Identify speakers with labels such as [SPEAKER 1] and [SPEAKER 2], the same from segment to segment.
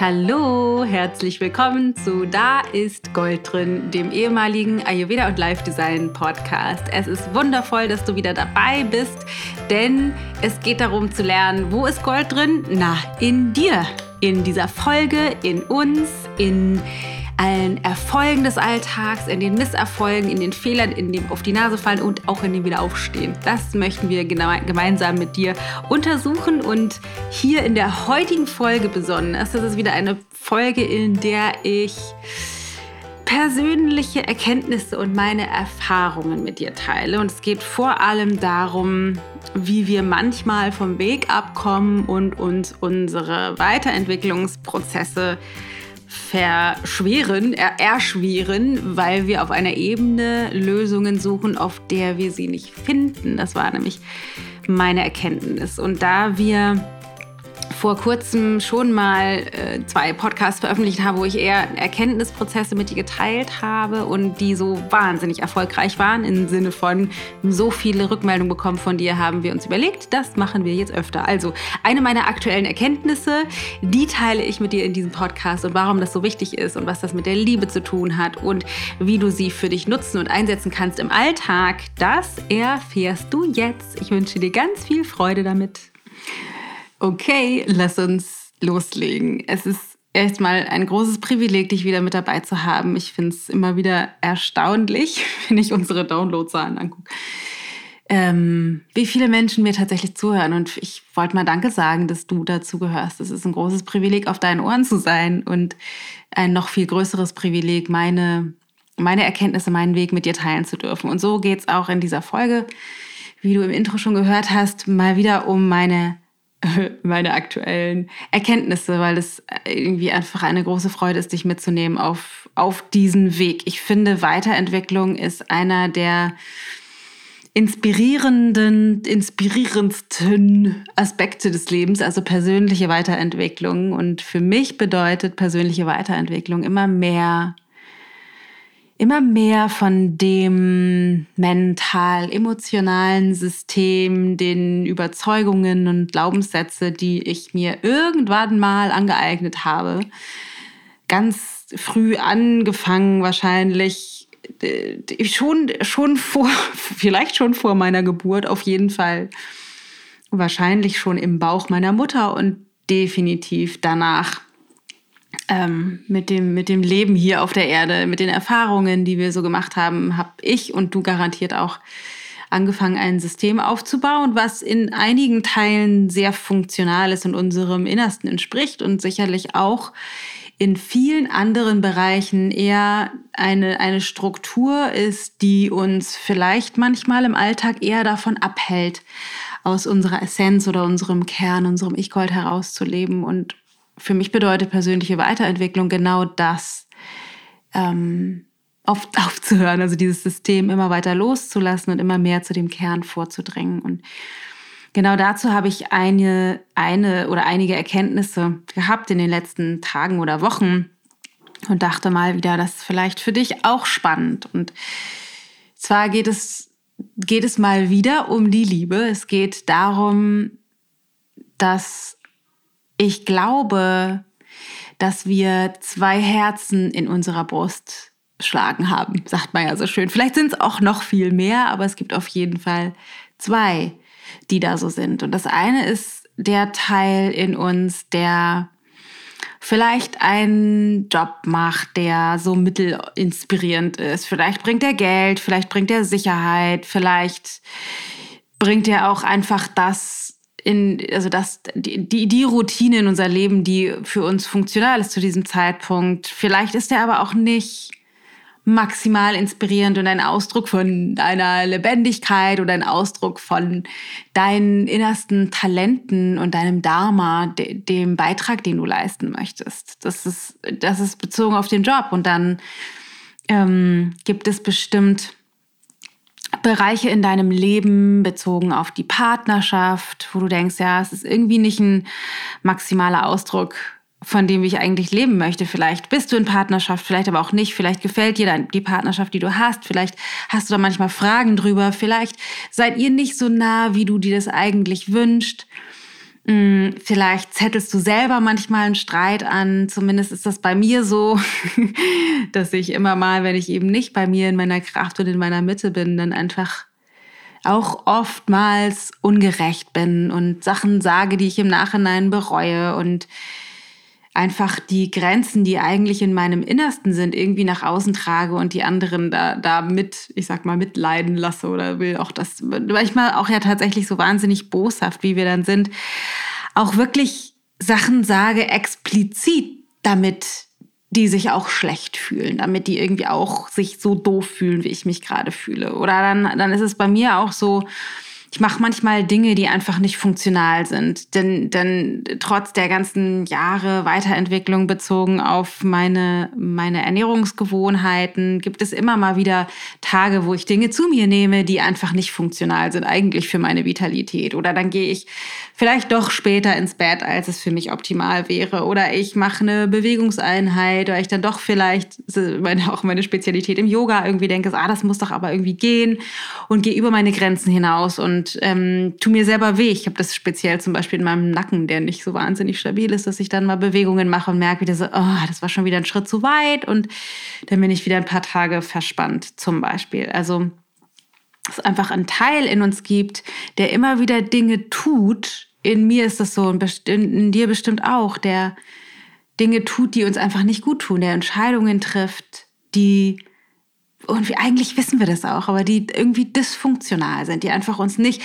[SPEAKER 1] Hallo, herzlich willkommen zu Da ist Gold drin, dem ehemaligen Ayurveda und Life Design Podcast. Es ist wundervoll, dass du wieder dabei bist, denn es geht darum zu lernen, wo ist Gold drin? Na, in dir, in dieser Folge, in uns, in allen Erfolgen des Alltags, in den Misserfolgen, in den Fehlern, in dem auf die Nase fallen und auch in dem Wiederaufstehen. Das möchten wir gemeinsam mit dir untersuchen und hier in der heutigen Folge besonders, das ist wieder eine Folge, in der ich persönliche Erkenntnisse und meine Erfahrungen mit dir teile. Und es geht vor allem darum, wie wir manchmal vom Weg abkommen und uns unsere Weiterentwicklungsprozesse verschweren, er erschweren, weil wir auf einer Ebene Lösungen suchen, auf der wir sie nicht finden. Das war nämlich meine Erkenntnis. Und da wir vor kurzem schon mal äh, zwei Podcasts veröffentlicht habe, wo ich eher Erkenntnisprozesse mit dir geteilt habe und die so wahnsinnig erfolgreich waren. Im Sinne von so viele Rückmeldungen bekommen von dir, haben wir uns überlegt, das machen wir jetzt öfter. Also eine meiner aktuellen Erkenntnisse, die teile ich mit dir in diesem Podcast und warum das so wichtig ist und was das mit der Liebe zu tun hat und wie du sie für dich nutzen und einsetzen kannst im Alltag. Das erfährst du jetzt. Ich wünsche dir ganz viel Freude damit. Okay, lass uns loslegen. Es ist erstmal ein großes Privileg, dich wieder mit dabei zu haben. Ich finde es immer wieder erstaunlich, wenn ich unsere Downloadzahlen angucke. Ähm, wie viele Menschen mir tatsächlich zuhören. Und ich wollte mal Danke sagen, dass du dazu gehörst. Es ist ein großes Privileg, auf deinen Ohren zu sein und ein noch viel größeres Privileg, meine, meine Erkenntnisse, meinen Weg mit dir teilen zu dürfen. Und so geht es auch in dieser Folge, wie du im Intro schon gehört hast, mal wieder um meine meine aktuellen Erkenntnisse, weil es irgendwie einfach eine große Freude ist, dich mitzunehmen auf, auf diesen Weg. Ich finde, Weiterentwicklung ist einer der inspirierenden, inspirierendsten Aspekte des Lebens, also persönliche Weiterentwicklung. Und für mich bedeutet persönliche Weiterentwicklung immer mehr immer mehr von dem mental-emotionalen System, den Überzeugungen und Glaubenssätze, die ich mir irgendwann mal angeeignet habe, ganz früh angefangen wahrscheinlich äh, schon schon vor vielleicht schon vor meiner Geburt auf jeden Fall wahrscheinlich schon im Bauch meiner Mutter und definitiv danach ähm, mit, dem, mit dem Leben hier auf der Erde, mit den Erfahrungen, die wir so gemacht haben, habe ich und du garantiert auch angefangen, ein System aufzubauen, was in einigen Teilen sehr funktional ist und unserem Innersten entspricht und sicherlich auch in vielen anderen Bereichen eher eine, eine Struktur ist, die uns vielleicht manchmal im Alltag eher davon abhält, aus unserer Essenz oder unserem Kern, unserem Ich-Gold herauszuleben und für mich bedeutet persönliche Weiterentwicklung genau das, ähm, auf, aufzuhören, also dieses System immer weiter loszulassen und immer mehr zu dem Kern vorzudrängen. Und genau dazu habe ich eine, eine oder einige Erkenntnisse gehabt in den letzten Tagen oder Wochen und dachte mal wieder, das ist vielleicht für dich auch spannend. Und zwar geht es, geht es mal wieder um die Liebe. Es geht darum, dass ich glaube, dass wir zwei Herzen in unserer Brust schlagen haben, sagt man ja so schön. Vielleicht sind es auch noch viel mehr, aber es gibt auf jeden Fall zwei, die da so sind. Und das eine ist der Teil in uns, der vielleicht einen Job macht, der so mittelinspirierend ist. Vielleicht bringt er Geld, vielleicht bringt er Sicherheit, vielleicht bringt er auch einfach das in, also das, die, die, die Routine in unser Leben, die für uns funktional ist zu diesem Zeitpunkt. Vielleicht ist er aber auch nicht maximal inspirierend und ein Ausdruck von deiner Lebendigkeit oder ein Ausdruck von deinen innersten Talenten und deinem Dharma, de, dem Beitrag, den du leisten möchtest. Das ist, das ist bezogen auf den Job. Und dann ähm, gibt es bestimmt Bereiche in deinem Leben bezogen auf die Partnerschaft, wo du denkst, ja, es ist irgendwie nicht ein maximaler Ausdruck von dem ich eigentlich leben möchte. Vielleicht bist du in Partnerschaft, vielleicht aber auch nicht. Vielleicht gefällt dir die Partnerschaft, die du hast. Vielleicht hast du da manchmal Fragen drüber. Vielleicht seid ihr nicht so nah, wie du dir das eigentlich wünschst. Mm, vielleicht zettelst du selber manchmal einen Streit an. Zumindest ist das bei mir so, dass ich immer mal, wenn ich eben nicht bei mir in meiner Kraft und in meiner Mitte bin, dann einfach auch oftmals ungerecht bin und Sachen sage, die ich im Nachhinein bereue und einfach die Grenzen, die eigentlich in meinem Innersten sind, irgendwie nach außen trage und die anderen da, da mit, ich sag mal, mitleiden lasse oder will auch das, manchmal auch ja tatsächlich so wahnsinnig boshaft, wie wir dann sind, auch wirklich Sachen sage explizit, damit die sich auch schlecht fühlen, damit die irgendwie auch sich so doof fühlen, wie ich mich gerade fühle. Oder dann, dann ist es bei mir auch so, ich mache manchmal Dinge, die einfach nicht funktional sind. Denn, denn trotz der ganzen Jahre Weiterentwicklung bezogen auf meine, meine Ernährungsgewohnheiten gibt es immer mal wieder Tage, wo ich Dinge zu mir nehme, die einfach nicht funktional sind, eigentlich für meine Vitalität. Oder dann gehe ich vielleicht doch später ins Bett, als es für mich optimal wäre. Oder ich mache eine Bewegungseinheit, oder ich dann doch vielleicht, meine, auch meine Spezialität im Yoga irgendwie denke, ah, das muss doch aber irgendwie gehen und gehe über meine Grenzen hinaus und und ähm, tu mir selber weh. Ich habe das speziell zum Beispiel in meinem Nacken, der nicht so wahnsinnig stabil ist, dass ich dann mal Bewegungen mache und merke wieder so, oh, das war schon wieder ein Schritt zu weit und dann bin ich wieder ein paar Tage verspannt zum Beispiel. Also es einfach ein Teil in uns gibt, der immer wieder Dinge tut. In mir ist das so und in dir bestimmt auch, der Dinge tut, die uns einfach nicht gut tun, der Entscheidungen trifft, die und wir, eigentlich wissen wir das auch, aber die irgendwie dysfunktional sind, die einfach uns nicht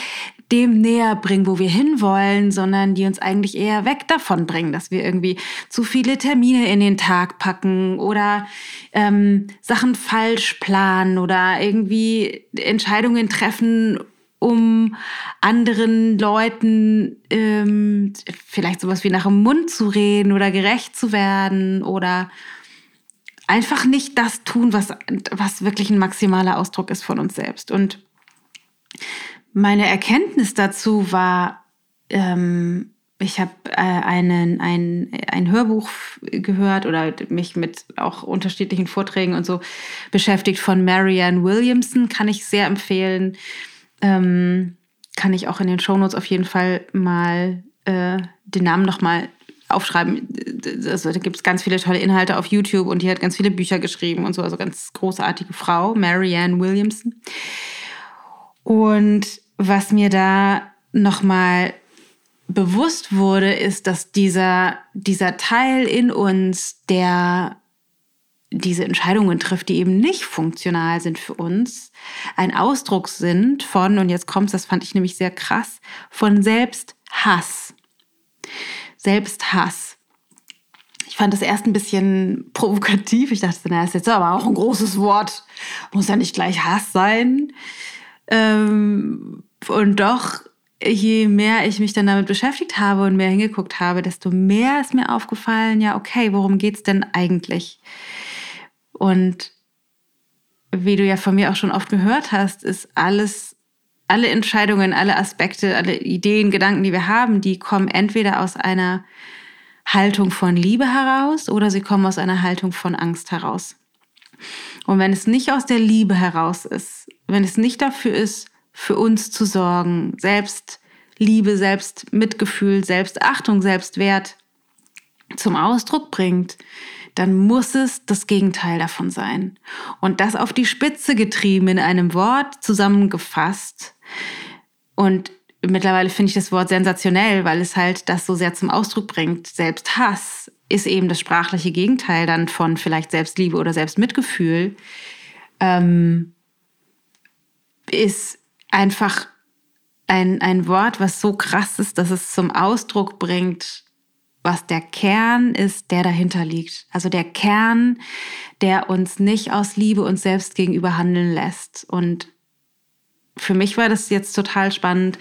[SPEAKER 1] dem näher bringen, wo wir hinwollen, sondern die uns eigentlich eher weg davon bringen, dass wir irgendwie zu viele Termine in den Tag packen oder ähm, Sachen falsch planen oder irgendwie Entscheidungen treffen, um anderen Leuten ähm, vielleicht sowas wie nach dem Mund zu reden oder gerecht zu werden oder einfach nicht das tun, was, was wirklich ein maximaler Ausdruck ist von uns selbst. Und meine Erkenntnis dazu war, ähm, ich habe äh, ein, ein Hörbuch gehört oder mich mit auch unterschiedlichen Vorträgen und so beschäftigt von Marianne Williamson, kann ich sehr empfehlen. Ähm, kann ich auch in den Shownotes auf jeden Fall mal äh, den Namen nochmal aufschreiben. Also, da gibt es ganz viele tolle Inhalte auf YouTube und die hat ganz viele Bücher geschrieben und so. Also ganz großartige Frau, Marianne Williamson. Und was mir da nochmal bewusst wurde, ist, dass dieser, dieser Teil in uns, der diese Entscheidungen trifft, die eben nicht funktional sind für uns, ein Ausdruck sind von, und jetzt kommt das fand ich nämlich sehr krass, von Selbsthass. Selbsthass. Ich fand das erst ein bisschen provokativ. Ich dachte, na, das ist jetzt aber auch ein großes Wort. Muss ja nicht gleich Hass sein. Ähm, und doch, je mehr ich mich dann damit beschäftigt habe und mehr hingeguckt habe, desto mehr ist mir aufgefallen, ja, okay, worum geht es denn eigentlich? Und wie du ja von mir auch schon oft gehört hast, ist alles alle Entscheidungen, alle Aspekte, alle Ideen, Gedanken, die wir haben, die kommen entweder aus einer Haltung von Liebe heraus oder sie kommen aus einer Haltung von Angst heraus. Und wenn es nicht aus der Liebe heraus ist, wenn es nicht dafür ist, für uns zu sorgen, selbst Liebe, selbst Mitgefühl, Selbstachtung, Selbstwert zum Ausdruck bringt, dann muss es das Gegenteil davon sein. Und das auf die Spitze getrieben in einem Wort zusammengefasst, und mittlerweile finde ich das Wort sensationell, weil es halt das so sehr zum Ausdruck bringt. Selbst Hass ist eben das sprachliche Gegenteil dann von vielleicht Selbstliebe oder Selbstmitgefühl. Ähm, ist einfach ein, ein Wort, was so krass ist, dass es zum Ausdruck bringt, was der Kern ist, der dahinter liegt. Also der Kern, der uns nicht aus Liebe uns selbst gegenüber handeln lässt. Und für mich war das jetzt total spannend,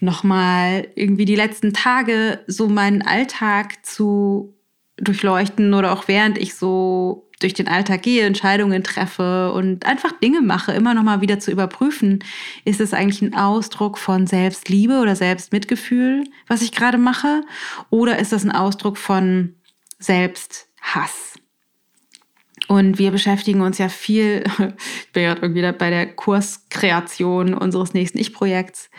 [SPEAKER 1] nochmal irgendwie die letzten Tage so meinen Alltag zu durchleuchten oder auch während ich so durch den Alltag gehe, Entscheidungen treffe und einfach Dinge mache, immer nochmal wieder zu überprüfen, ist es eigentlich ein Ausdruck von Selbstliebe oder Selbstmitgefühl, was ich gerade mache, oder ist das ein Ausdruck von Selbsthass? Und wir beschäftigen uns ja viel, ich bin gerade irgendwie bei der Kurskreation unseres nächsten Ich-Projekts,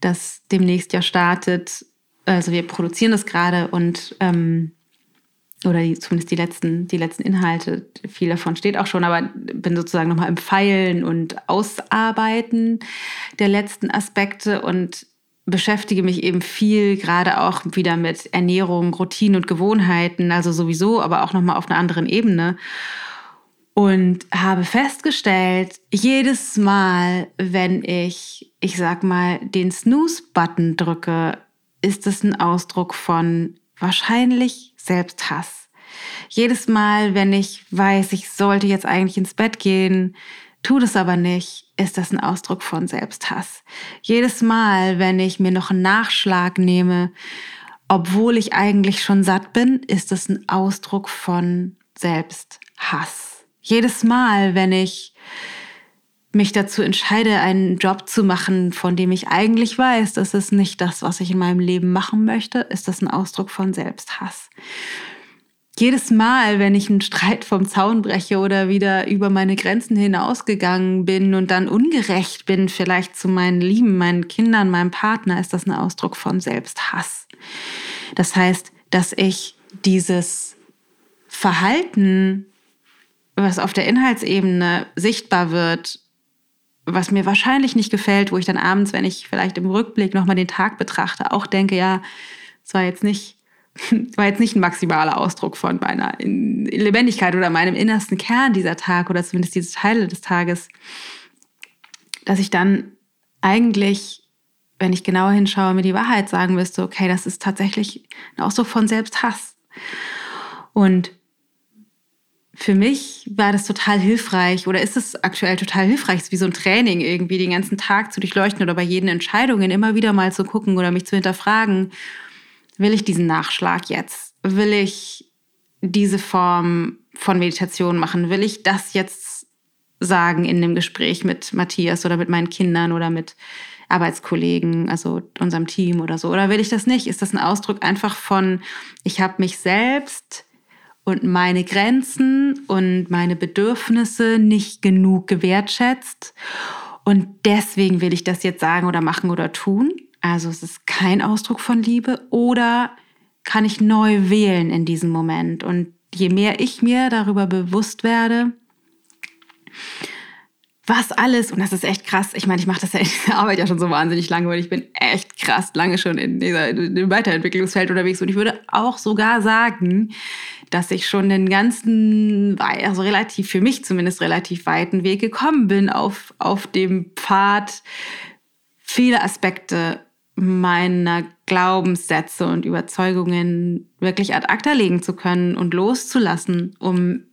[SPEAKER 1] das demnächst ja startet, also wir produzieren das gerade und ähm, oder die, zumindest die letzten, die letzten Inhalte, viel davon steht auch schon, aber bin sozusagen nochmal im Feilen und Ausarbeiten der letzten Aspekte und beschäftige mich eben viel gerade auch wieder mit Ernährung, Routinen und Gewohnheiten, also sowieso, aber auch nochmal auf einer anderen Ebene. Und habe festgestellt, jedes Mal, wenn ich, ich sag mal, den Snooze-Button drücke, ist es ein Ausdruck von wahrscheinlich Selbsthass. Jedes Mal, wenn ich weiß, ich sollte jetzt eigentlich ins Bett gehen, tut es aber nicht, ist das ein Ausdruck von Selbsthass. Jedes Mal, wenn ich mir noch einen Nachschlag nehme, obwohl ich eigentlich schon satt bin, ist das ein Ausdruck von Selbsthass. Jedes Mal, wenn ich mich dazu entscheide, einen Job zu machen, von dem ich eigentlich weiß, das ist nicht das, was ich in meinem Leben machen möchte, ist das ein Ausdruck von Selbsthass jedes Mal, wenn ich einen Streit vom Zaun breche oder wieder über meine Grenzen hinausgegangen bin und dann ungerecht bin, vielleicht zu meinen Lieben, meinen Kindern, meinem Partner, ist das ein Ausdruck von Selbsthass. Das heißt, dass ich dieses Verhalten, was auf der Inhaltsebene sichtbar wird, was mir wahrscheinlich nicht gefällt, wo ich dann abends, wenn ich vielleicht im Rückblick nochmal den Tag betrachte, auch denke, ja, es war jetzt nicht war jetzt nicht ein maximaler Ausdruck von meiner Lebendigkeit oder meinem innersten Kern dieser Tag oder zumindest diese Teile des Tages, dass ich dann eigentlich, wenn ich genauer hinschaue, mir die Wahrheit sagen müsste, okay, das ist tatsächlich ein Ausdruck von Selbsthass. Und für mich war das total hilfreich oder ist es aktuell total hilfreich, wie so ein Training irgendwie den ganzen Tag zu durchleuchten oder bei jeden Entscheidungen immer wieder mal zu gucken oder mich zu hinterfragen Will ich diesen Nachschlag jetzt? Will ich diese Form von Meditation machen? Will ich das jetzt sagen in dem Gespräch mit Matthias oder mit meinen Kindern oder mit Arbeitskollegen, also unserem Team oder so? Oder will ich das nicht? Ist das ein Ausdruck einfach von, ich habe mich selbst und meine Grenzen und meine Bedürfnisse nicht genug gewertschätzt und deswegen will ich das jetzt sagen oder machen oder tun? Also es ist kein Ausdruck von Liebe oder kann ich neu wählen in diesem Moment? Und je mehr ich mir darüber bewusst werde, was alles, und das ist echt krass, ich meine, ich mache das ja in dieser Arbeit ja schon so wahnsinnig lange und ich bin echt krass lange schon in, dieser, in dem Weiterentwicklungsfeld unterwegs und ich würde auch sogar sagen, dass ich schon den ganzen, also relativ, für mich zumindest relativ weiten Weg gekommen bin auf, auf dem Pfad, viele Aspekte meiner Glaubenssätze und Überzeugungen wirklich ad acta legen zu können und loszulassen, um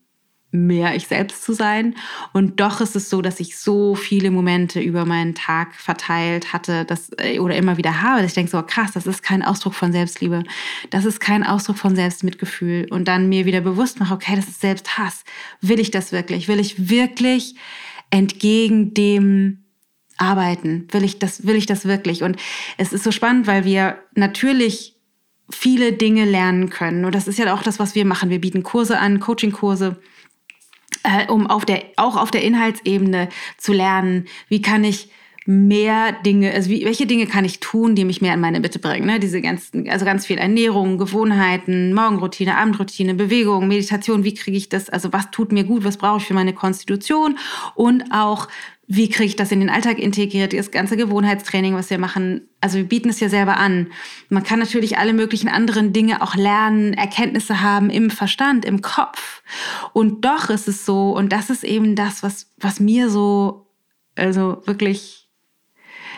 [SPEAKER 1] mehr ich selbst zu sein. Und doch ist es so, dass ich so viele Momente über meinen Tag verteilt hatte dass, äh, oder immer wieder habe, dass ich denke so, krass, das ist kein Ausdruck von Selbstliebe. Das ist kein Ausdruck von Selbstmitgefühl. Und dann mir wieder bewusst mache, okay, das ist Selbsthass. Will ich das wirklich? Will ich wirklich entgegen dem arbeiten? Will ich das, will ich das wirklich? Und es ist so spannend, weil wir natürlich viele Dinge lernen können. Und das ist ja auch das, was wir machen. Wir bieten Kurse an, Coachingkurse, äh, um auf der, auch auf der Inhaltsebene zu lernen, wie kann ich mehr Dinge, also wie, welche Dinge kann ich tun, die mich mehr in meine Mitte bringen? Ne? Diese ganzen, also ganz viel Ernährung, Gewohnheiten, Morgenroutine, Abendroutine, Bewegung, Meditation, wie kriege ich das, also was tut mir gut, was brauche ich für meine Konstitution und auch wie kriege ich das in den Alltag integriert, das ganze Gewohnheitstraining, was wir machen. Also wir bieten es ja selber an. Man kann natürlich alle möglichen anderen Dinge auch lernen, Erkenntnisse haben im Verstand, im Kopf. Und doch ist es so, und das ist eben das, was, was mir so, also wirklich,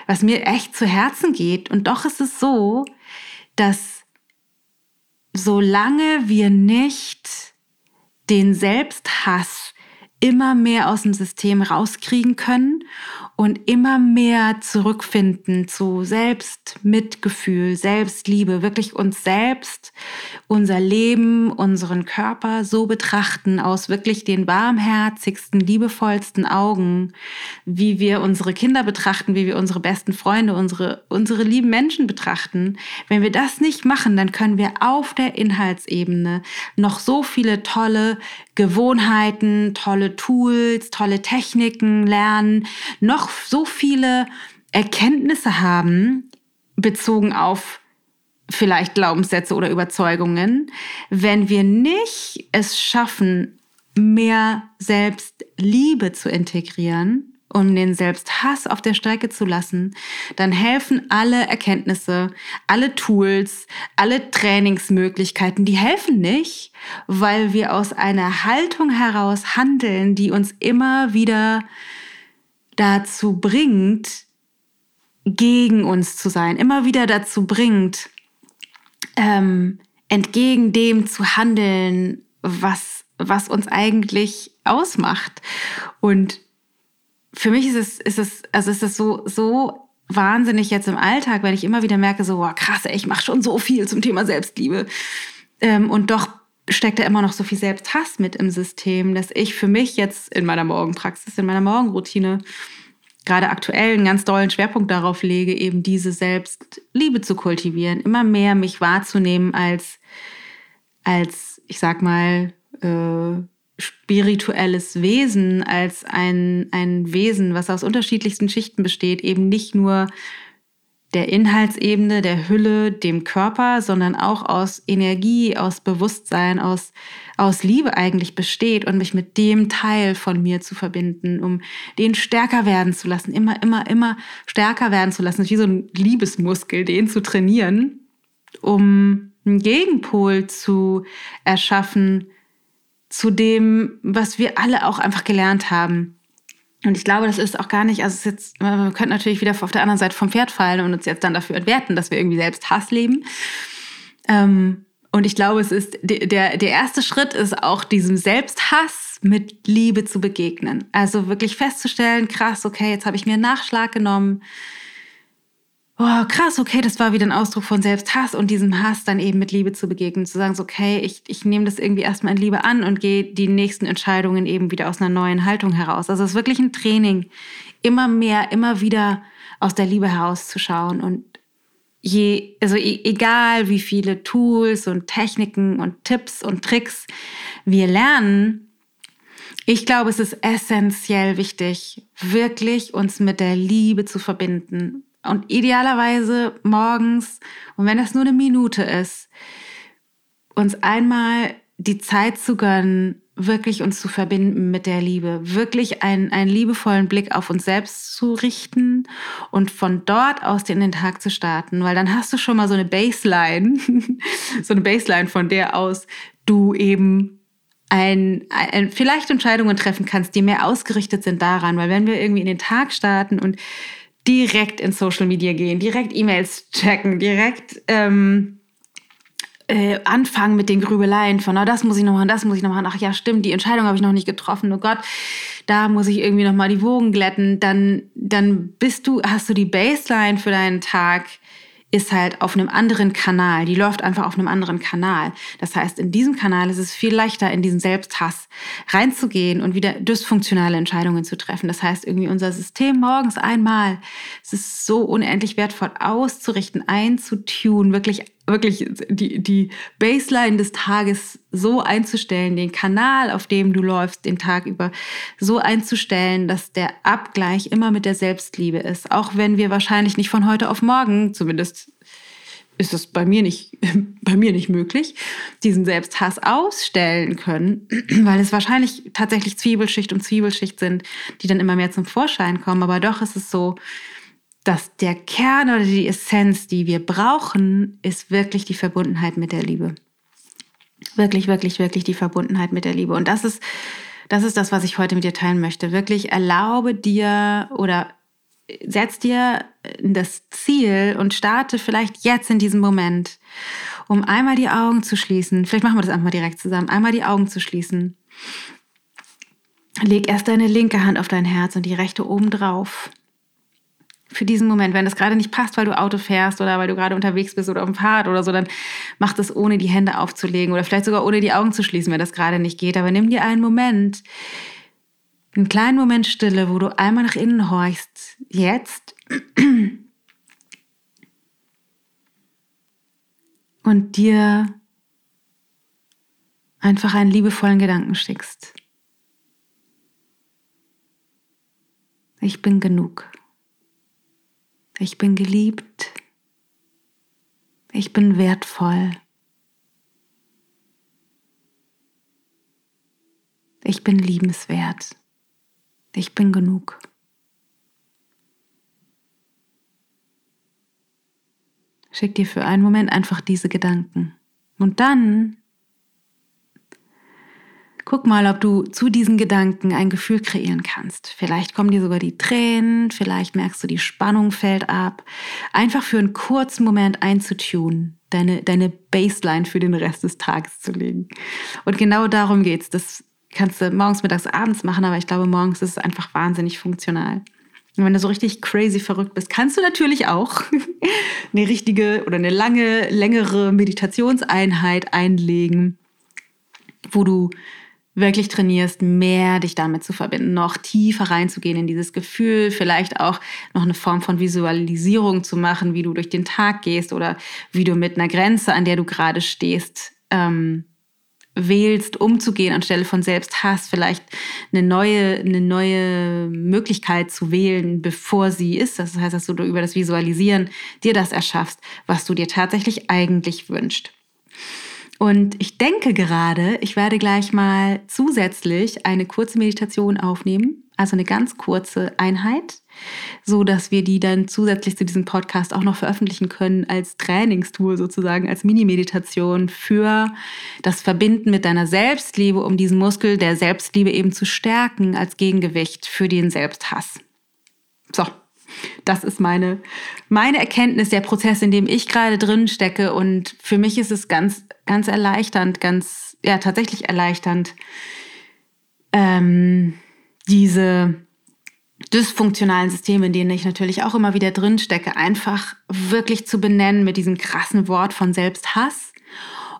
[SPEAKER 1] was mir echt zu Herzen geht. Und doch ist es so, dass solange wir nicht den Selbsthass immer mehr aus dem System rauskriegen können und immer mehr zurückfinden zu Selbstmitgefühl, Selbstliebe, wirklich uns selbst, unser Leben, unseren Körper so betrachten aus wirklich den warmherzigsten, liebevollsten Augen, wie wir unsere Kinder betrachten, wie wir unsere besten Freunde, unsere, unsere lieben Menschen betrachten. Wenn wir das nicht machen, dann können wir auf der Inhaltsebene noch so viele tolle Gewohnheiten, tolle Tools, tolle Techniken lernen, noch so viele Erkenntnisse haben bezogen auf vielleicht Glaubenssätze oder Überzeugungen, wenn wir nicht es schaffen, mehr Selbstliebe zu integrieren, um den Selbsthass auf der Strecke zu lassen, dann helfen alle Erkenntnisse, alle Tools, alle Trainingsmöglichkeiten, die helfen nicht, weil wir aus einer Haltung heraus handeln, die uns immer wieder dazu bringt, gegen uns zu sein, immer wieder dazu bringt, ähm, entgegen dem zu handeln, was, was uns eigentlich ausmacht. Und für mich ist es, ist es, also ist es so, so wahnsinnig jetzt im Alltag, wenn ich immer wieder merke, so, wow, krass, ey, ich mache schon so viel zum Thema Selbstliebe. Ähm, und doch steckt da immer noch so viel Selbsthass mit im System, dass ich für mich jetzt in meiner Morgenpraxis, in meiner Morgenroutine gerade aktuell einen ganz dollen Schwerpunkt darauf lege, eben diese Selbstliebe zu kultivieren, immer mehr mich wahrzunehmen als, als ich sag mal, äh, spirituelles Wesen, als ein, ein Wesen, was aus unterschiedlichsten Schichten besteht, eben nicht nur der Inhaltsebene, der Hülle, dem Körper, sondern auch aus Energie, aus Bewusstsein, aus, aus Liebe eigentlich besteht und mich mit dem Teil von mir zu verbinden, um den stärker werden zu lassen, immer, immer, immer stärker werden zu lassen, wie so ein Liebesmuskel, den zu trainieren, um einen Gegenpol zu erschaffen zu dem, was wir alle auch einfach gelernt haben und ich glaube, das ist auch gar nicht, also es ist jetzt, wir könnten natürlich wieder auf der anderen Seite vom Pferd fallen und uns jetzt dann dafür entwerten, dass wir irgendwie selbst Hass leben. Ähm, und ich glaube, es ist der, der erste Schritt ist auch diesem Selbsthass mit Liebe zu begegnen. Also wirklich festzustellen, krass, okay, jetzt habe ich mir einen Nachschlag genommen oh, krass, okay, das war wieder ein Ausdruck von Selbsthass und diesem Hass dann eben mit Liebe zu begegnen, zu sagen, so, okay, ich, ich nehme das irgendwie erstmal in Liebe an und gehe die nächsten Entscheidungen eben wieder aus einer neuen Haltung heraus. Also es ist wirklich ein Training, immer mehr, immer wieder aus der Liebe herauszuschauen und je, also e, egal wie viele Tools und Techniken und Tipps und Tricks wir lernen, ich glaube, es ist essentiell wichtig, wirklich uns mit der Liebe zu verbinden, und idealerweise morgens, und wenn das nur eine Minute ist, uns einmal die Zeit zu gönnen, wirklich uns zu verbinden mit der Liebe, wirklich einen, einen liebevollen Blick auf uns selbst zu richten und von dort aus in den Tag zu starten, weil dann hast du schon mal so eine Baseline, so eine Baseline, von der aus du eben ein, ein, vielleicht Entscheidungen treffen kannst, die mehr ausgerichtet sind daran, weil wenn wir irgendwie in den Tag starten und direkt in Social Media gehen, direkt E-Mails checken, direkt ähm, äh, anfangen mit den Grübeleien von, na, das muss ich noch machen, das muss ich noch machen. Ach ja, stimmt, die Entscheidung habe ich noch nicht getroffen. Oh Gott, da muss ich irgendwie noch mal die Wogen glätten. Dann, dann bist du, hast du die Baseline für deinen Tag ist halt auf einem anderen Kanal. Die läuft einfach auf einem anderen Kanal. Das heißt, in diesem Kanal ist es viel leichter, in diesen Selbsthass reinzugehen und wieder dysfunktionale Entscheidungen zu treffen. Das heißt, irgendwie unser System morgens einmal, es ist so unendlich wertvoll auszurichten, einzutun, wirklich wirklich die, die Baseline des Tages so einzustellen, den Kanal, auf dem du läufst, den Tag über, so einzustellen, dass der Abgleich immer mit der Selbstliebe ist. Auch wenn wir wahrscheinlich nicht von heute auf morgen, zumindest ist es bei mir nicht, bei mir nicht möglich, diesen Selbsthass ausstellen können, weil es wahrscheinlich tatsächlich Zwiebelschicht um Zwiebelschicht sind, die dann immer mehr zum Vorschein kommen. Aber doch ist es so, dass der Kern oder die Essenz, die wir brauchen, ist wirklich die Verbundenheit mit der Liebe. Wirklich, wirklich, wirklich die Verbundenheit mit der Liebe. Und das ist, das ist das, was ich heute mit dir teilen möchte. Wirklich erlaube dir oder setz dir das Ziel und starte vielleicht jetzt in diesem Moment, um einmal die Augen zu schließen. Vielleicht machen wir das einfach mal direkt zusammen. Einmal die Augen zu schließen. Leg erst deine linke Hand auf dein Herz und die rechte oben drauf für diesen Moment. Wenn das gerade nicht passt, weil du Auto fährst oder weil du gerade unterwegs bist oder auf dem Fahrrad oder so, dann mach das ohne die Hände aufzulegen oder vielleicht sogar ohne die Augen zu schließen, wenn das gerade nicht geht. Aber nimm dir einen Moment, einen kleinen Moment Stille, wo du einmal nach innen horchst. Jetzt. Und dir einfach einen liebevollen Gedanken schickst. Ich bin genug. Ich bin geliebt. Ich bin wertvoll. Ich bin liebenswert. Ich bin genug. Schick dir für einen Moment einfach diese Gedanken. Und dann guck mal, ob du zu diesen Gedanken ein Gefühl kreieren kannst. Vielleicht kommen dir sogar die Tränen, vielleicht merkst du, die Spannung fällt ab. Einfach für einen kurzen Moment einzutun, deine, deine Baseline für den Rest des Tages zu legen. Und genau darum geht's. Das kannst du morgens, mittags, abends machen, aber ich glaube, morgens ist es einfach wahnsinnig funktional. Und wenn du so richtig crazy verrückt bist, kannst du natürlich auch eine richtige oder eine lange, längere Meditationseinheit einlegen, wo du wirklich trainierst, mehr dich damit zu verbinden, noch tiefer reinzugehen in dieses Gefühl, vielleicht auch noch eine Form von Visualisierung zu machen, wie du durch den Tag gehst oder wie du mit einer Grenze, an der du gerade stehst, ähm, wählst, umzugehen, anstelle von Selbsthass, vielleicht eine neue, eine neue Möglichkeit zu wählen, bevor sie ist. Das heißt, dass du über das Visualisieren dir das erschaffst, was du dir tatsächlich eigentlich wünschst. Und ich denke gerade, ich werde gleich mal zusätzlich eine kurze Meditation aufnehmen, also eine ganz kurze Einheit, so dass wir die dann zusätzlich zu diesem Podcast auch noch veröffentlichen können als Trainingstool sozusagen, als Mini-Meditation für das Verbinden mit deiner Selbstliebe, um diesen Muskel der Selbstliebe eben zu stärken als Gegengewicht für den Selbsthass. So, das ist meine, meine Erkenntnis, der Prozess, in dem ich gerade drin stecke. Und für mich ist es ganz, ganz erleichternd, ganz, ja, tatsächlich erleichternd, ähm, diese dysfunktionalen Systeme, in denen ich natürlich auch immer wieder drin stecke, einfach wirklich zu benennen mit diesem krassen Wort von Selbsthass,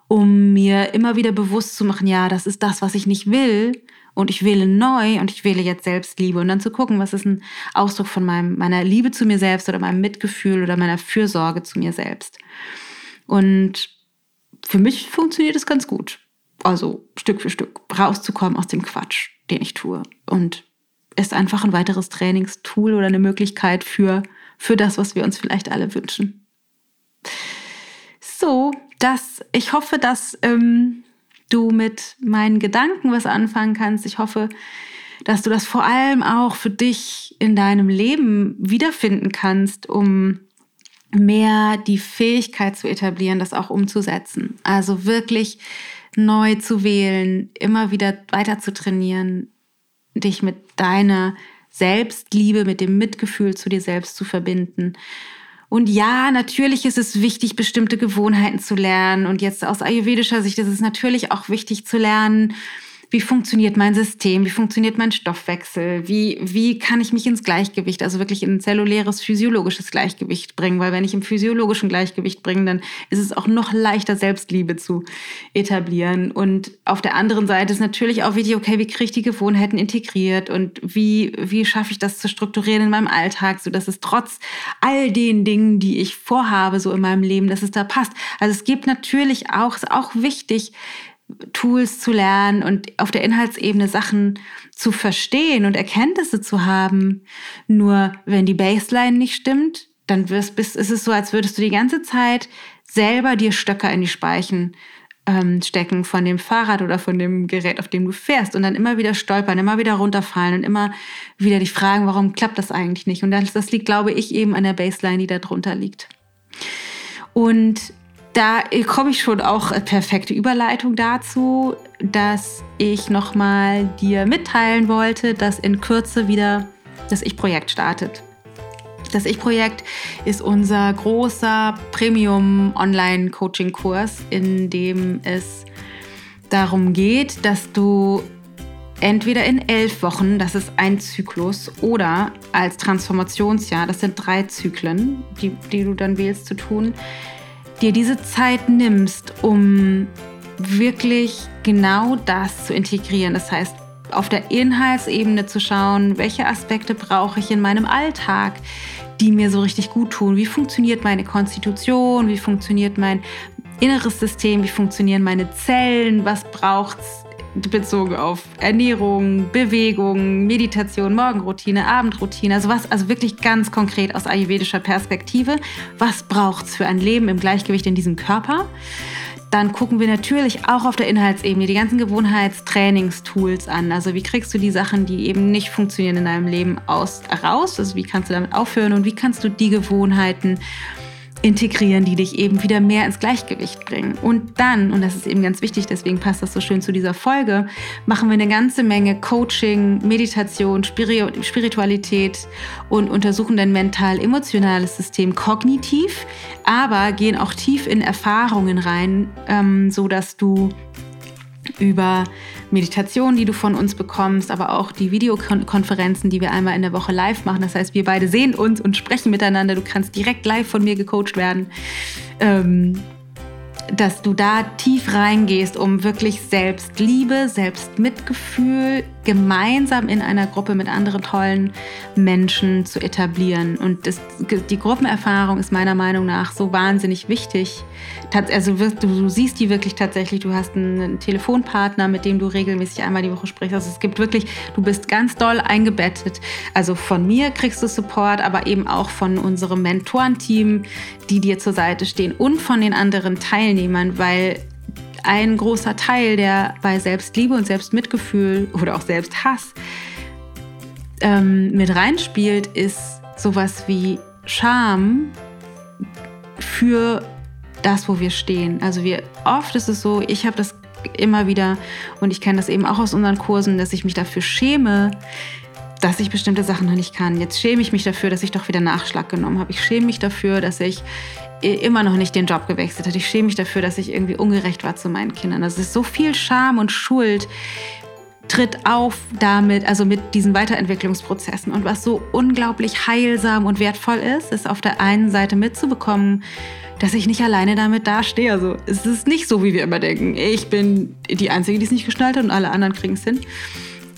[SPEAKER 1] um mir immer wieder bewusst zu machen, ja, das ist das, was ich nicht will und ich wähle neu und ich wähle jetzt Selbstliebe und dann zu gucken, was ist ein Ausdruck von meinem, meiner Liebe zu mir selbst oder meinem Mitgefühl oder meiner Fürsorge zu mir selbst. Und für mich funktioniert es ganz gut. Also Stück für Stück rauszukommen aus dem Quatsch, den ich tue. Und ist einfach ein weiteres Trainingstool oder eine Möglichkeit für, für das, was wir uns vielleicht alle wünschen. So, das, ich hoffe, dass ähm, du mit meinen Gedanken was anfangen kannst. Ich hoffe, dass du das vor allem auch für dich in deinem Leben wiederfinden kannst, um mehr die Fähigkeit zu etablieren, das auch umzusetzen. Also wirklich neu zu wählen, immer wieder weiter zu trainieren, dich mit deiner Selbstliebe, mit dem Mitgefühl zu dir selbst zu verbinden und ja, natürlich ist es wichtig, bestimmte Gewohnheiten zu lernen. Und jetzt aus ayurvedischer Sicht ist es natürlich auch wichtig zu lernen, wie funktioniert mein System, wie funktioniert mein Stoffwechsel, wie, wie kann ich mich ins Gleichgewicht, also wirklich in ein zelluläres, physiologisches Gleichgewicht bringen, weil wenn ich im physiologischen Gleichgewicht bringe, dann ist es auch noch leichter, Selbstliebe zu etablieren. Und auf der anderen Seite ist natürlich auch wichtig, okay, wie kriege ich die Gewohnheiten integriert und wie, wie schaffe ich das zu strukturieren in meinem Alltag, so dass es trotz all den Dingen, die ich vorhabe, so in meinem Leben, dass es da passt. Also es gibt natürlich auch, ist auch wichtig, Tools zu lernen und auf der Inhaltsebene Sachen zu verstehen und Erkenntnisse zu haben. Nur wenn die Baseline nicht stimmt, dann wirst, bist, ist es so, als würdest du die ganze Zeit selber dir Stöcker in die Speichen ähm, stecken von dem Fahrrad oder von dem Gerät, auf dem du fährst und dann immer wieder stolpern, immer wieder runterfallen und immer wieder dich fragen, warum klappt das eigentlich nicht? Und das, das liegt, glaube ich, eben an der Baseline, die da drunter liegt. Und da komme ich schon auch äh, perfekte Überleitung dazu, dass ich nochmal dir mitteilen wollte, dass in Kürze wieder das Ich-Projekt startet. Das Ich-Projekt ist unser großer Premium-Online-Coaching-Kurs, in dem es darum geht, dass du entweder in elf Wochen, das ist ein Zyklus, oder als Transformationsjahr, das sind drei Zyklen, die, die du dann wählst zu tun, dir diese Zeit nimmst, um wirklich genau das zu integrieren. Das heißt, auf der Inhaltsebene zu schauen, welche Aspekte brauche ich in meinem Alltag, die mir so richtig gut tun. Wie funktioniert meine Konstitution? Wie funktioniert mein inneres System? Wie funktionieren meine Zellen? Was braucht es bezogen auf Ernährung, Bewegung, Meditation, Morgenroutine, Abendroutine, also was, also wirklich ganz konkret aus ayurvedischer Perspektive. Was braucht es für ein Leben im Gleichgewicht in diesem Körper? Dann gucken wir natürlich auch auf der Inhaltsebene die ganzen Gewohnheitstrainingstools an. Also wie kriegst du die Sachen, die eben nicht funktionieren in deinem Leben aus, raus? Also wie kannst du damit aufhören und wie kannst du die Gewohnheiten integrieren, die dich eben wieder mehr ins Gleichgewicht bringen. Und dann, und das ist eben ganz wichtig, deswegen passt das so schön zu dieser Folge, machen wir eine ganze Menge Coaching, Meditation, Spiritualität und untersuchen dein mental-emotionales System kognitiv, aber gehen auch tief in Erfahrungen rein, ähm, so dass du über Meditationen, die du von uns bekommst, aber auch die Videokonferenzen, die wir einmal in der Woche live machen. Das heißt, wir beide sehen uns und sprechen miteinander. Du kannst direkt live von mir gecoacht werden. Ähm, dass du da tief reingehst, um wirklich Selbstliebe, Selbstmitgefühl gemeinsam in einer Gruppe mit anderen tollen Menschen zu etablieren. Und das, die Gruppenerfahrung ist meiner Meinung nach so wahnsinnig wichtig. Also du, siehst die wirklich tatsächlich. Du hast einen Telefonpartner, mit dem du regelmäßig einmal die Woche sprichst. Also es gibt wirklich, du bist ganz doll eingebettet. Also von mir kriegst du Support, aber eben auch von unserem Mentorenteam, die dir zur Seite stehen und von den anderen Teilnehmern, weil ein großer Teil, der bei Selbstliebe und Selbstmitgefühl oder auch Selbsthass ähm, mit reinspielt, ist sowas wie Scham für das, wo wir stehen. Also wir oft ist es so, ich habe das immer wieder und ich kenne das eben auch aus unseren Kursen, dass ich mich dafür schäme, dass ich bestimmte Sachen noch nicht kann. Jetzt schäme ich mich dafür, dass ich doch wieder Nachschlag genommen habe. Ich schäme mich dafür, dass ich immer noch nicht den Job gewechselt habe. Ich schäme mich dafür, dass ich irgendwie ungerecht war zu meinen Kindern. Das ist so viel Scham und Schuld tritt auf damit, also mit diesen Weiterentwicklungsprozessen. Und was so unglaublich heilsam und wertvoll ist, ist auf der einen Seite mitzubekommen, dass ich nicht alleine damit dastehe. Also es ist nicht so, wie wir immer denken. Ich bin die Einzige, die es nicht geschnallt hat und alle anderen kriegen es hin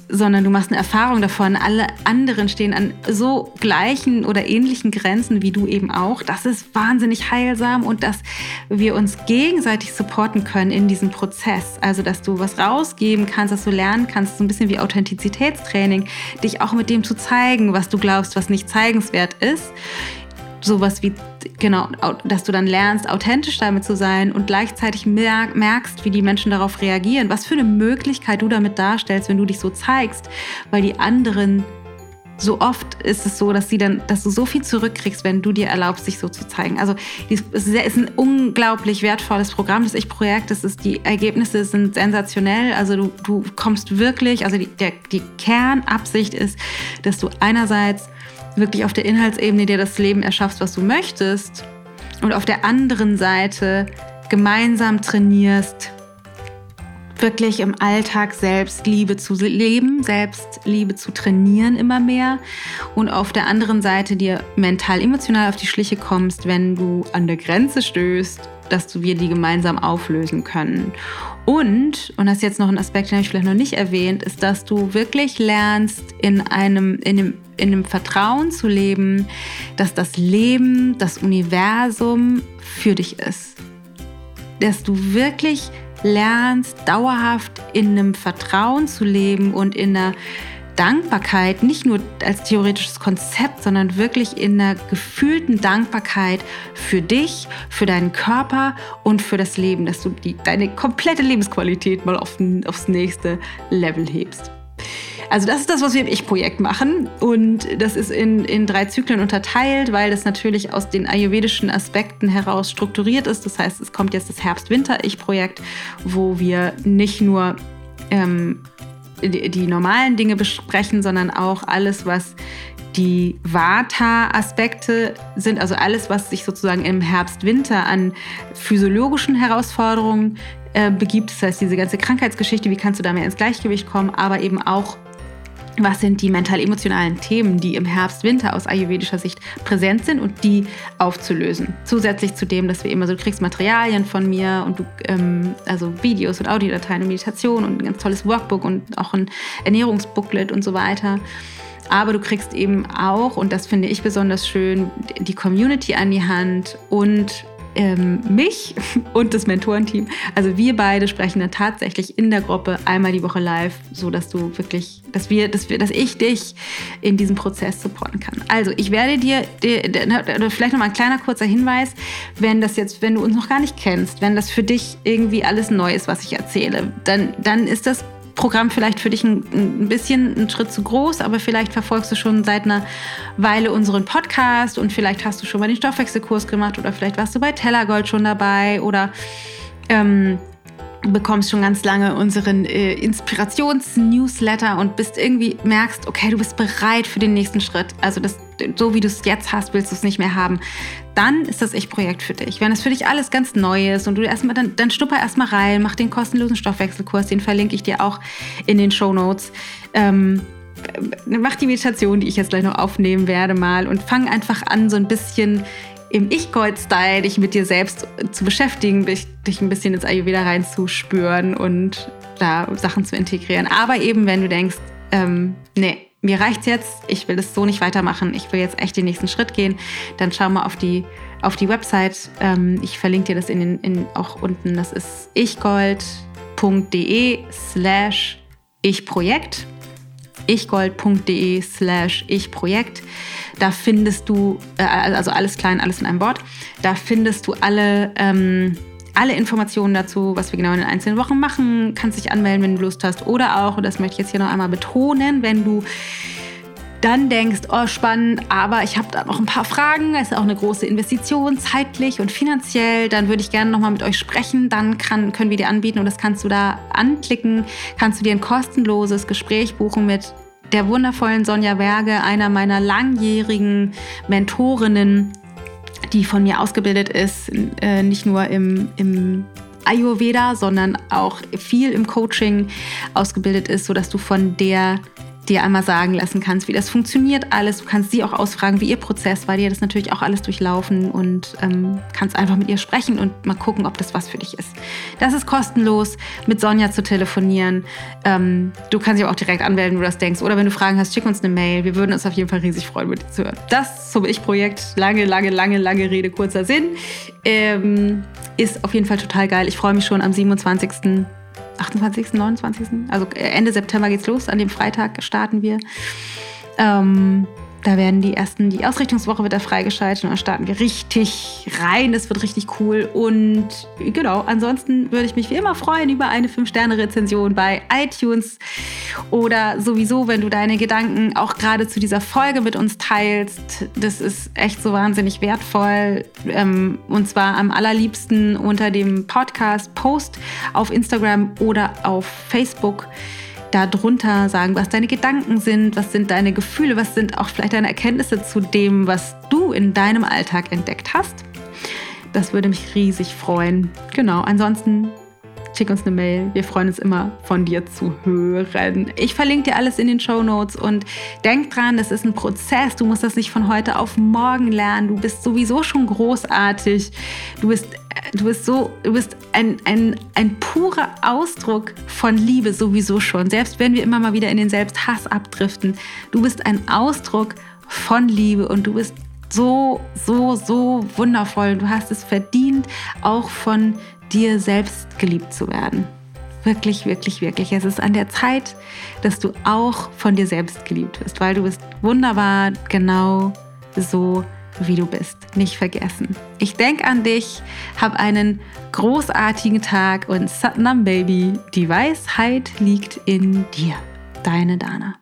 [SPEAKER 1] sondern du machst eine Erfahrung davon. Alle anderen stehen an so gleichen oder ähnlichen Grenzen wie du eben auch. Das ist wahnsinnig heilsam und dass wir uns gegenseitig supporten können in diesem Prozess. Also, dass du was rausgeben kannst, dass du lernen kannst, so ein bisschen wie Authentizitätstraining, dich auch mit dem zu zeigen, was du glaubst, was nicht zeigenswert ist sowas wie, genau, dass du dann lernst, authentisch damit zu sein und gleichzeitig merkst, wie die Menschen darauf reagieren. Was für eine Möglichkeit du damit darstellst, wenn du dich so zeigst, weil die anderen so oft ist es so, dass sie dann, dass du so viel zurückkriegst, wenn du dir erlaubst, sich so zu zeigen. Also es ist ein unglaublich wertvolles Programm, das Ich-Projekt. Die Ergebnisse sind sensationell. Also du, du kommst wirklich, also die, der, die Kernabsicht ist, dass du einerseits wirklich auf der Inhaltsebene dir das Leben erschaffst, was du möchtest und auf der anderen Seite gemeinsam trainierst, wirklich im Alltag Selbstliebe zu leben, Selbstliebe zu trainieren immer mehr und auf der anderen Seite dir mental, emotional auf die Schliche kommst, wenn du an der Grenze stößt, dass wir die gemeinsam auflösen können. Und, und das ist jetzt noch ein Aspekt, den habe ich vielleicht noch nicht erwähnt, ist, dass du wirklich lernst, in einem, in einem, in einem Vertrauen zu leben, dass das Leben, das Universum für dich ist. Dass du wirklich lernst, dauerhaft in einem Vertrauen zu leben und in einer Dankbarkeit nicht nur als theoretisches Konzept, sondern wirklich in einer gefühlten Dankbarkeit für dich, für deinen Körper und für das Leben, dass du die, deine komplette Lebensqualität mal auf, aufs nächste Level hebst. Also das ist das, was wir im Ich-Projekt machen. Und das ist in, in drei Zyklen unterteilt, weil das natürlich aus den ayurvedischen Aspekten heraus strukturiert ist. Das heißt, es kommt jetzt das Herbst-Winter-Ich-Projekt, wo wir nicht nur ähm, die, die normalen Dinge besprechen, sondern auch alles, was die Vata-Aspekte sind, also alles, was sich sozusagen im Herbst-Winter an physiologischen Herausforderungen äh, begibt. Das heißt, diese ganze Krankheitsgeschichte, wie kannst du da mehr ins Gleichgewicht kommen, aber eben auch was sind die mental-emotionalen Themen, die im Herbst, Winter aus ayurvedischer Sicht präsent sind und die aufzulösen. Zusätzlich zu dem, dass wir immer so, du kriegst Materialien von mir und du, ähm, also Videos und Audiodateien und Meditation und ein ganz tolles Workbook und auch ein Ernährungsbooklet und so weiter. Aber du kriegst eben auch, und das finde ich besonders schön, die Community an die Hand und ähm, mich und das Mentorenteam. Also wir beide sprechen dann tatsächlich in der Gruppe einmal die Woche live, so dass du wirklich, dass wir, dass wir, dass ich dich in diesem Prozess supporten kann. Also ich werde dir, dir vielleicht noch mal ein kleiner kurzer Hinweis, wenn das jetzt, wenn du uns noch gar nicht kennst, wenn das für dich irgendwie alles neu ist, was ich erzähle, dann, dann ist das Programm vielleicht für dich ein, ein bisschen ein Schritt zu groß, aber vielleicht verfolgst du schon seit einer Weile unseren Podcast und vielleicht hast du schon mal den Stoffwechselkurs gemacht oder vielleicht warst du bei Tellergold schon dabei oder ähm, bekommst schon ganz lange unseren äh, Inspirations-Newsletter und bist irgendwie merkst, okay, du bist bereit für den nächsten Schritt. Also das, so wie du es jetzt hast, willst du es nicht mehr haben. Dann ist das Ich-Projekt für dich. Wenn es für dich alles ganz neu ist und du erstmal, dann, dann schnupper erstmal rein, mach den kostenlosen Stoffwechselkurs, den verlinke ich dir auch in den Show Notes. Ähm, mach die Meditation, die ich jetzt gleich noch aufnehmen werde, mal und fang einfach an, so ein bisschen im Ich-Gold-Style dich mit dir selbst zu beschäftigen, dich, dich ein bisschen ins Ayurveda reinzuspüren und da Sachen zu integrieren. Aber eben, wenn du denkst, ähm, nee, mir reicht's jetzt, ich will das so nicht weitermachen, ich will jetzt echt den nächsten Schritt gehen, dann schau mal auf die, auf die Website. Ähm, ich verlinke dir das in, den, in auch unten. Das ist ichgold.de slash ichprojekt ichgold.de slash ichprojekt. Da findest du, äh, also alles klein, alles in einem Wort, da findest du alle, ähm, alle Informationen dazu, was wir genau in den einzelnen Wochen machen. Kannst dich anmelden, wenn du Lust hast. Oder auch, und das möchte ich jetzt hier noch einmal betonen, wenn du dann denkst, oh spannend, aber ich habe da noch ein paar Fragen, es ist auch eine große Investition, zeitlich und finanziell, dann würde ich gerne nochmal mit euch sprechen, dann kann, können wir dir anbieten und das kannst du da anklicken, kannst du dir ein kostenloses Gespräch buchen mit der wundervollen Sonja Berge, einer meiner langjährigen Mentorinnen, die von mir ausgebildet ist, äh, nicht nur im, im Ayurveda, sondern auch viel im Coaching ausgebildet ist, sodass du von der dir einmal sagen lassen kannst, wie das funktioniert alles. Du kannst sie auch ausfragen, wie ihr Prozess war. Dir das natürlich auch alles durchlaufen und ähm, kannst einfach mit ihr sprechen und mal gucken, ob das was für dich ist. Das ist kostenlos, mit Sonja zu telefonieren. Ähm, du kannst dich auch direkt anmelden, wenn du das denkst. Oder wenn du Fragen hast, schick uns eine Mail. Wir würden uns auf jeden Fall riesig freuen, mit dir zu hören. Das zum Ich-Projekt. Lange, lange, lange, lange Rede, kurzer Sinn. Ähm, ist auf jeden Fall total geil. Ich freue mich schon am 27. 28., 29., also Ende September geht's los. An dem Freitag starten wir. Ähm, da werden die ersten, die Ausrichtungswoche wird da freigeschaltet und dann starten wir richtig rein. Das wird richtig cool. Und genau, ansonsten würde ich mich wie immer freuen über eine 5-Sterne-Rezension bei iTunes oder sowieso, wenn du deine Gedanken auch gerade zu dieser Folge mit uns teilst. Das ist echt so wahnsinnig wertvoll. Ähm, und zwar am allerliebsten unter dem Podcast-Post auf Instagram oder auf Facebook darunter sagen, was deine Gedanken sind, was sind deine Gefühle, was sind auch vielleicht deine Erkenntnisse zu dem, was du in deinem Alltag entdeckt hast. Das würde mich riesig freuen. Genau, ansonsten schick uns eine Mail. Wir freuen uns immer, von dir zu hören. Ich verlinke dir alles in den Show Notes und denk dran, das ist ein Prozess. Du musst das nicht von heute auf morgen lernen. Du bist sowieso schon großartig. Du bist, du bist so, du bist ein, ein, ein purer Ausdruck von Liebe sowieso schon. Selbst wenn wir immer mal wieder in den Selbsthass abdriften. Du bist ein Ausdruck von Liebe und du bist so, so, so wundervoll. Du hast es verdient, auch von dir selbst geliebt zu werden. Wirklich, wirklich, wirklich. Es ist an der Zeit, dass du auch von dir selbst geliebt wirst, weil du bist wunderbar, genau so, wie du bist. Nicht vergessen. Ich denke an dich, hab einen großartigen Tag und Satnam Baby, die Weisheit liegt in dir. Deine Dana.